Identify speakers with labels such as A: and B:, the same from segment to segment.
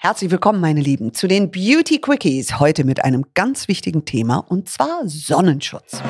A: Herzlich willkommen, meine Lieben, zu den Beauty Quickies. Heute mit einem ganz wichtigen Thema und zwar Sonnenschutz.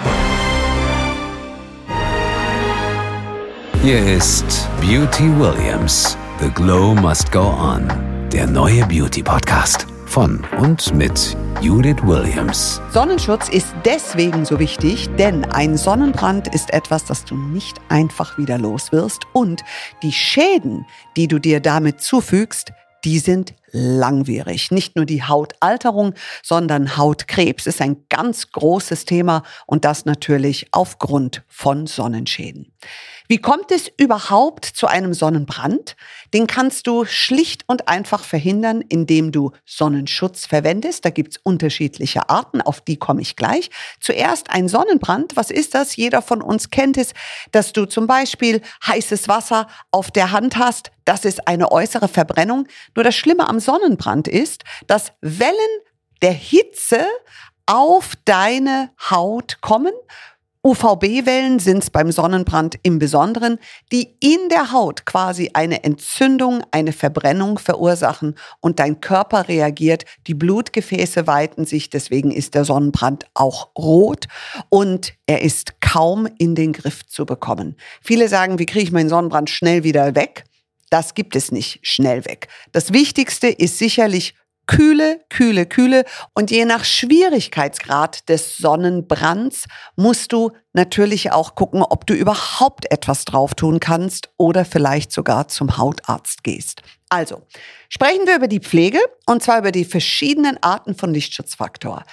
B: Hier ist Beauty Williams. The Glow Must Go On. Der neue Beauty Podcast von und mit Judith Williams.
A: Sonnenschutz ist deswegen so wichtig, denn ein Sonnenbrand ist etwas, das du nicht einfach wieder los wirst und die Schäden, die du dir damit zufügst, die sind langwierig. Nicht nur die Hautalterung, sondern Hautkrebs ist ein ganz großes Thema und das natürlich aufgrund von Sonnenschäden. Wie kommt es überhaupt zu einem Sonnenbrand? Den kannst du schlicht und einfach verhindern, indem du Sonnenschutz verwendest. Da gibt's unterschiedliche Arten, auf die komme ich gleich. Zuerst ein Sonnenbrand. Was ist das? Jeder von uns kennt es, dass du zum Beispiel heißes Wasser auf der Hand hast. Das ist eine äußere Verbrennung. Nur das Schlimme am Sonnenbrand ist, dass Wellen der Hitze auf deine Haut kommen UVB-Wellen sind es beim Sonnenbrand im Besonderen, die in der Haut quasi eine Entzündung, eine Verbrennung verursachen und dein Körper reagiert. Die Blutgefäße weiten sich, deswegen ist der Sonnenbrand auch rot und er ist kaum in den Griff zu bekommen. Viele sagen, wie kriege ich meinen Sonnenbrand schnell wieder weg? Das gibt es nicht schnell weg. Das Wichtigste ist sicherlich Kühle, kühle, kühle. Und je nach Schwierigkeitsgrad des Sonnenbrands musst du natürlich auch gucken, ob du überhaupt etwas drauf tun kannst oder vielleicht sogar zum Hautarzt gehst. Also, sprechen wir über die Pflege und zwar über die verschiedenen Arten von Lichtschutzfaktor.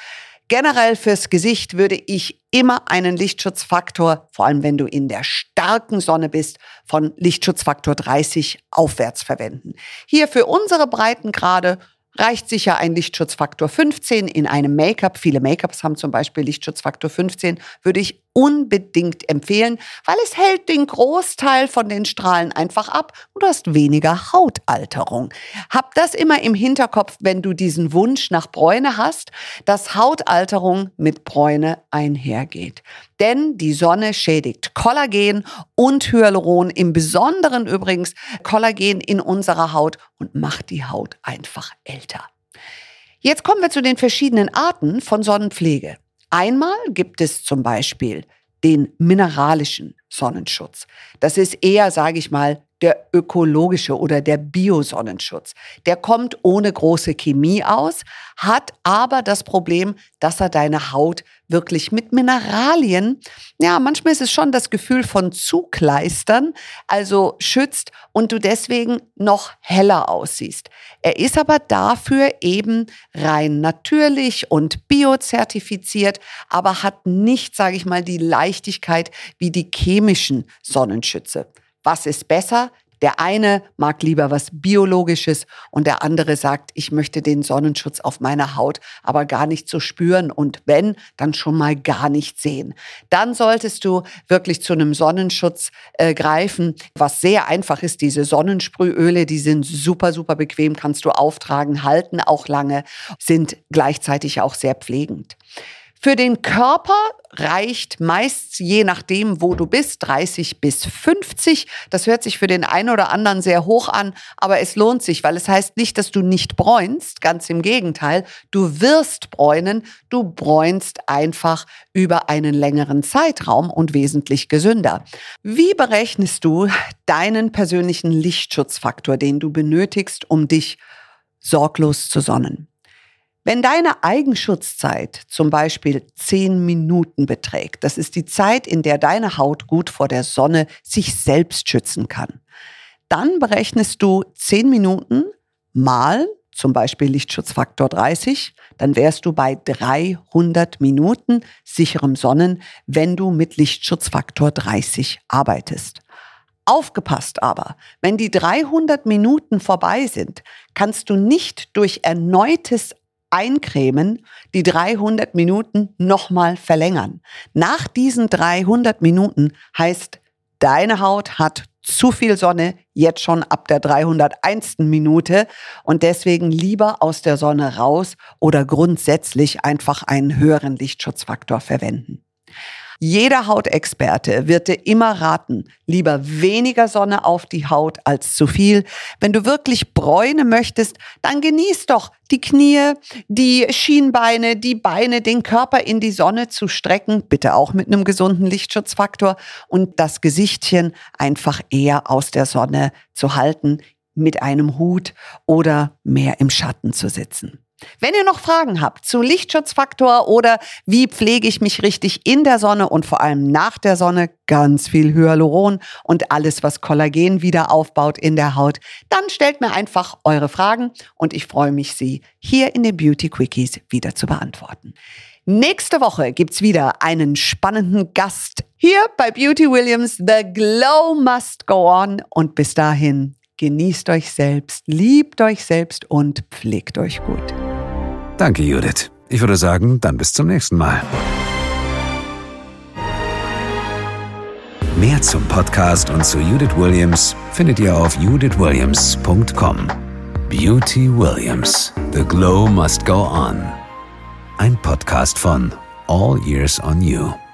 A: Generell fürs Gesicht würde ich immer einen Lichtschutzfaktor, vor allem wenn du in der starken Sonne bist, von Lichtschutzfaktor 30 aufwärts verwenden. Hier für unsere Breitengrade reicht sicher ein Lichtschutzfaktor 15 in einem Make-up. Viele Make-ups haben zum Beispiel Lichtschutzfaktor 15, würde ich unbedingt empfehlen, weil es hält den Großteil von den Strahlen einfach ab und du hast weniger Hautalterung. Hab das immer im Hinterkopf, wenn du diesen Wunsch nach Bräune hast, dass Hautalterung mit Bräune einhergeht. Denn die Sonne schädigt Kollagen und Hyaluron, im Besonderen übrigens Kollagen in unserer Haut und macht die Haut einfach älter. Jetzt kommen wir zu den verschiedenen Arten von Sonnenpflege. Einmal gibt es zum Beispiel den mineralischen Sonnenschutz. Das ist eher, sage ich mal, der ökologische oder der Biosonnenschutz. Der kommt ohne große Chemie aus, hat aber das Problem, dass er deine Haut wirklich mit Mineralien, ja, manchmal ist es schon das Gefühl von Zugleistern, also schützt und du deswegen noch heller aussiehst. Er ist aber dafür eben rein natürlich und biozertifiziert, aber hat nicht, sage ich mal, die Leichtigkeit wie die chemischen Sonnenschütze. Was ist besser? Der eine mag lieber was Biologisches und der andere sagt, ich möchte den Sonnenschutz auf meiner Haut aber gar nicht so spüren und wenn, dann schon mal gar nicht sehen. Dann solltest du wirklich zu einem Sonnenschutz äh, greifen, was sehr einfach ist. Diese Sonnensprühöle, die sind super, super bequem, kannst du auftragen, halten auch lange, sind gleichzeitig auch sehr pflegend. Für den Körper reicht meist, je nachdem, wo du bist, 30 bis 50. Das hört sich für den einen oder anderen sehr hoch an, aber es lohnt sich, weil es heißt nicht, dass du nicht bräunst, ganz im Gegenteil. Du wirst bräunen, du bräunst einfach über einen längeren Zeitraum und wesentlich gesünder. Wie berechnest du deinen persönlichen Lichtschutzfaktor, den du benötigst, um dich sorglos zu sonnen? Wenn deine Eigenschutzzeit zum Beispiel zehn Minuten beträgt, das ist die Zeit, in der deine Haut gut vor der Sonne sich selbst schützen kann, dann berechnest du zehn Minuten mal zum Beispiel Lichtschutzfaktor 30, dann wärst du bei 300 Minuten sicherem Sonnen, wenn du mit Lichtschutzfaktor 30 arbeitest. Aufgepasst aber, wenn die 300 Minuten vorbei sind, kannst du nicht durch erneutes eincremen, die 300 Minuten nochmal verlängern. Nach diesen 300 Minuten heißt, deine Haut hat zu viel Sonne, jetzt schon ab der 301. Minute und deswegen lieber aus der Sonne raus oder grundsätzlich einfach einen höheren Lichtschutzfaktor verwenden. Jeder Hautexperte wird dir immer raten, lieber weniger Sonne auf die Haut als zu viel. Wenn du wirklich Bräune möchtest, dann genieß doch die Knie, die Schienbeine, die Beine, den Körper in die Sonne zu strecken, bitte auch mit einem gesunden Lichtschutzfaktor und das Gesichtchen einfach eher aus der Sonne zu halten, mit einem Hut oder mehr im Schatten zu sitzen. Wenn ihr noch Fragen habt zu Lichtschutzfaktor oder wie pflege ich mich richtig in der Sonne und vor allem nach der Sonne, ganz viel Hyaluron und alles, was Kollagen wieder aufbaut in der Haut, dann stellt mir einfach eure Fragen und ich freue mich, sie hier in den Beauty Quickies wieder zu beantworten. Nächste Woche gibt's wieder einen spannenden Gast hier bei Beauty Williams. The Glow Must Go On. Und bis dahin, genießt euch selbst, liebt euch selbst und pflegt euch gut.
B: Danke, Judith. Ich würde sagen, dann bis zum nächsten Mal. Mehr zum Podcast und zu Judith Williams findet ihr auf judithwilliams.com. Beauty Williams. The Glow Must Go On. Ein Podcast von All Years on You.